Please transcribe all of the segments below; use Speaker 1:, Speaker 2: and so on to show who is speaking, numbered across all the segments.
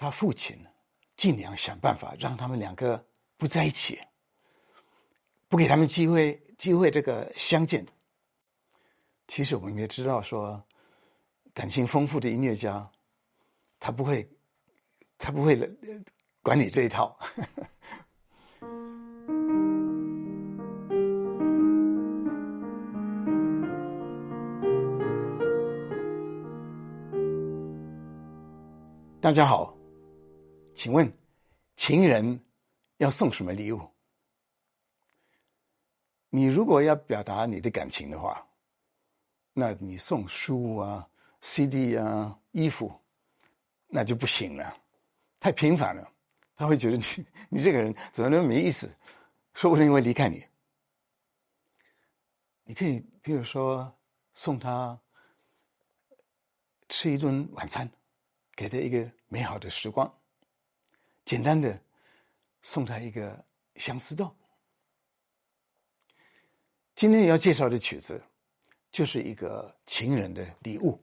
Speaker 1: 他父亲尽量想办法让他们两个不在一起，不给他们机会机会这个相见。其实我们也知道，说感情丰富的音乐家，他不会他不会管你这一套。大家好，请问情人要送什么礼物？你如果要表达你的感情的话，那你送书啊、CD 啊、衣服，那就不行了，太频繁了，他会觉得你 你这个人怎么那么没意思，说不定会离开你。你可以比如说送他吃一顿晚餐。给他一个美好的时光，简单的送他一个相思豆。今天要介绍的曲子，就是一个情人的礼物，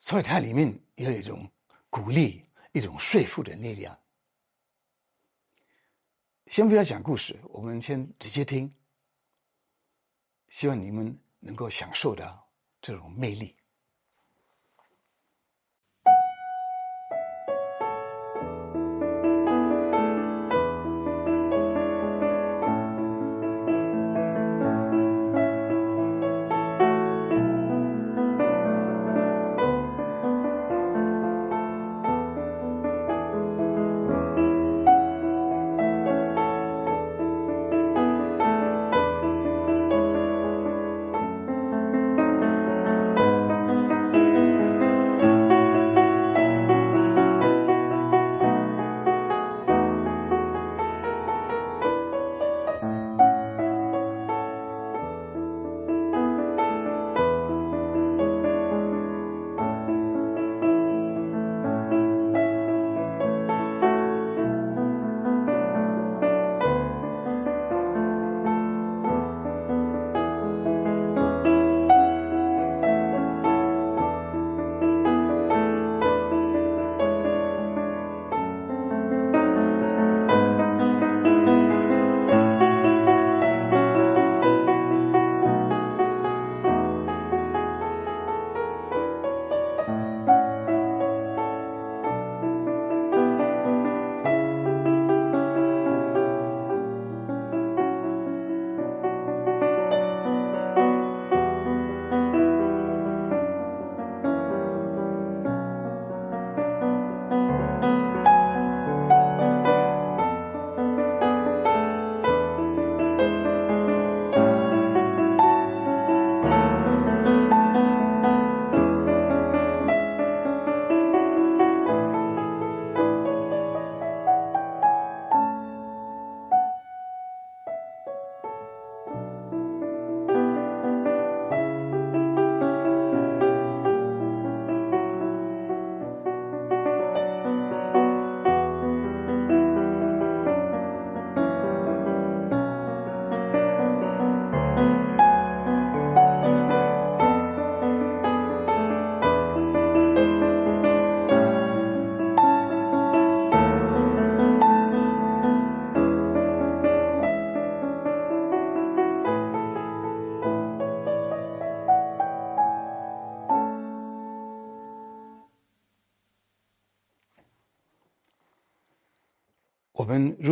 Speaker 1: 所以它里面有一种鼓励、一种说服的力量。先不要讲故事，我们先直接听，希望你们能够享受到这种魅力。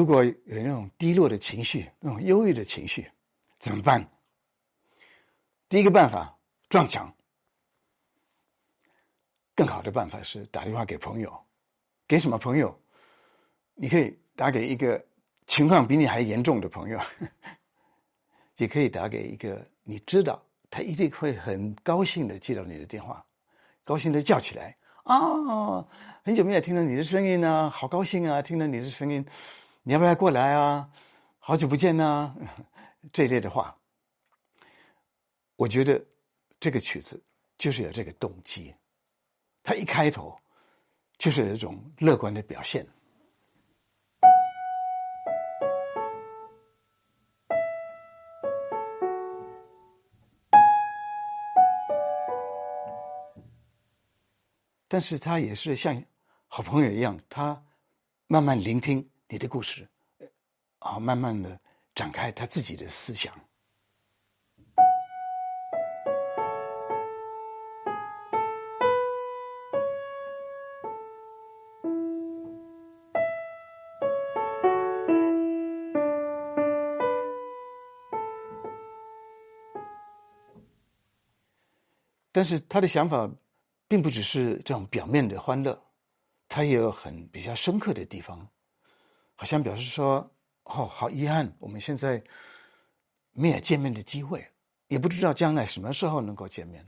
Speaker 1: 如果有那种低落的情绪、那种忧郁的情绪，怎么办？第一个办法撞墙。更好的办法是打电话给朋友，给什么朋友？你可以打给一个情况比你还严重的朋友，也可以打给一个你知道他一定会很高兴的接到你的电话，高兴的叫起来。啊，很久没有听到你的声音呢，好高兴啊！听到你的声音，你要不要过来啊？好久不见呐，这一类的话，我觉得这个曲子就是有这个动机，它一开头就是有一种乐观的表现。但是他也是像好朋友一样，他慢慢聆听你的故事，啊，慢慢的展开他自己的思想。但是他的想法，并不只是这种表面的欢乐，他也有很比较深刻的地方，好像表示说：“哦，好遗憾，我们现在没有见面的机会，也不知道将来什么时候能够见面。”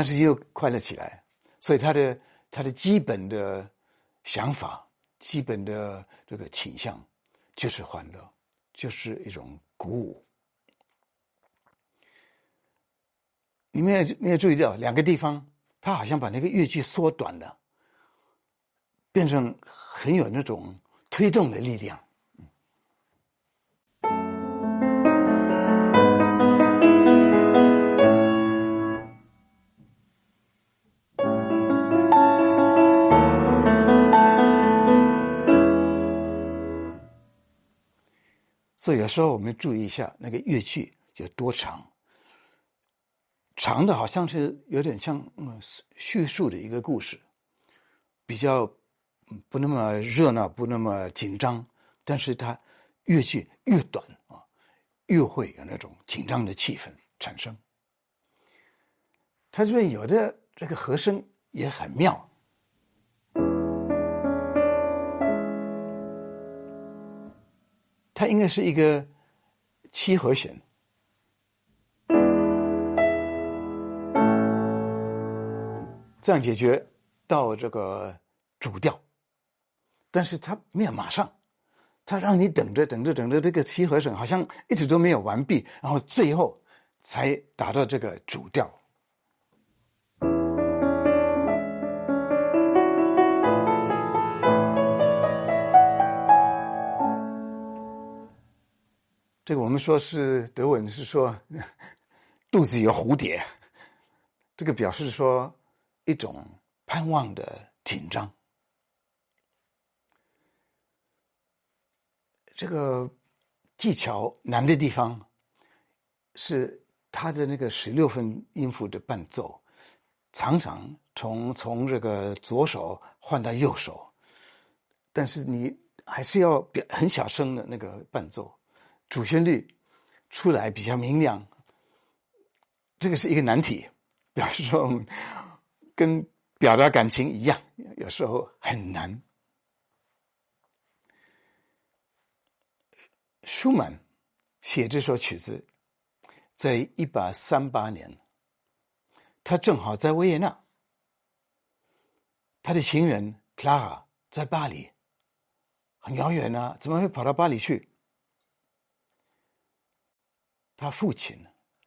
Speaker 1: 但是又快乐起来，所以他的他的基本的想法、基本的这个倾向就是欢乐，就是一种鼓舞。你们有没有注意到两个地方，他好像把那个乐句缩短了，变成很有那种推动的力量。所以有时候我们注意一下那个乐句有多长，长的好像是有点像嗯叙述的一个故事，比较不那么热闹，不那么紧张，但是它乐句越短啊，越会有那种紧张的气氛产生。它这边有的这个和声也很妙。它应该是一个七和弦，这样解决到这个主调，但是它没有马上，它让你等着等着等着，这个七和弦好像一直都没有完毕，然后最后才达到这个主调。这个我们说是德文是说肚子有蝴蝶，这个表示说一种盼望的紧张。这个技巧难的地方是他的那个十六分音符的伴奏，常常从从这个左手换到右手，但是你还是要表很小声的那个伴奏。主旋律出来比较明亮，这个是一个难题，表示说跟表达感情一样，有时候很难。舒曼写这首曲子，在一八三八年，他正好在维也纳，他的情人克拉拉在巴黎，很遥远啊，怎么会跑到巴黎去？他父亲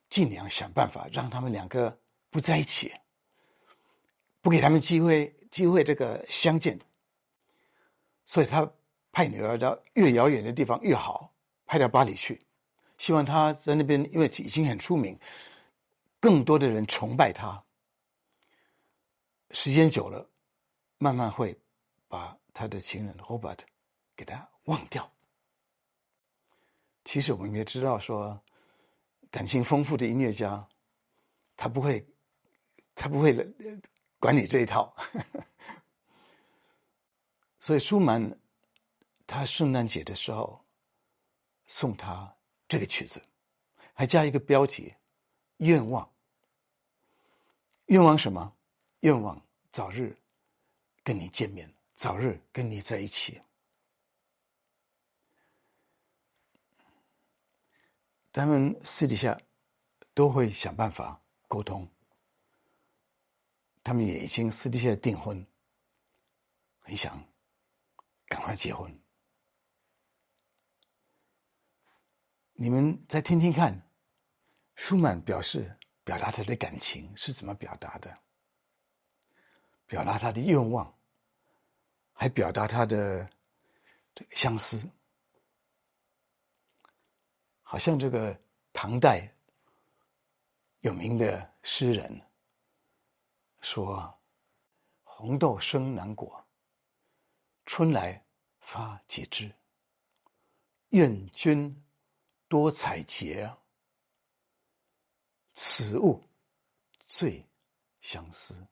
Speaker 1: 尽量想办法让他们两个不在一起，不给他们机会机会这个相见，所以他派女儿到越遥远的地方越好，派到巴黎去，希望他在那边，因为已经很出名，更多的人崇拜他。时间久了，慢慢会把他的情人 Robert 给他忘掉。其实我们也知道说。感情丰富的音乐家，他不会，他不会管你这一套。所以舒曼，他圣诞节的时候送他这个曲子，还加一个标题：愿望。愿望什么？愿望早日跟你见面，早日跟你在一起。他们私底下都会想办法沟通，他们也已经私底下订婚，很想赶快结婚。你们再听听看，舒曼表示表达他的感情是怎么表达的，表达他的愿望，还表达他的相思，好像这个唐代有名的诗人说：“红豆生南国，春来发几枝。愿君。”多采撷，此物最相思。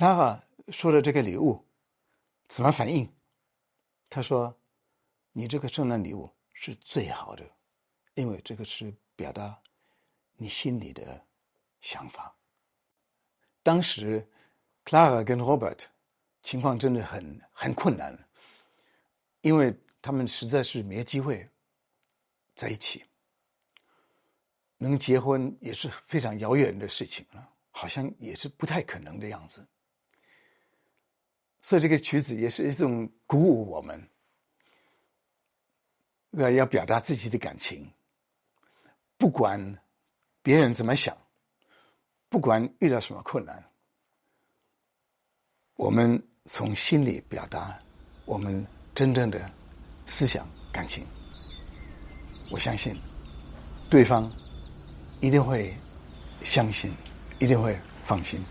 Speaker 1: Clara 说的这个礼物怎么反应？他说：“你这个圣诞礼物是最好的，因为这个是表达你心里的想法。”当时，Clara 跟 Robert 情况真的很很困难，因为他们实在是没机会在一起，能结婚也是非常遥远的事情了，好像也是不太可能的样子。所以这个曲子也是一种鼓舞我们，呃，要表达自己的感情，不管别人怎么想，不管遇到什么困难，我们从心里表达我们真正的思想感情。我相信对方一定会相信，一定会放心。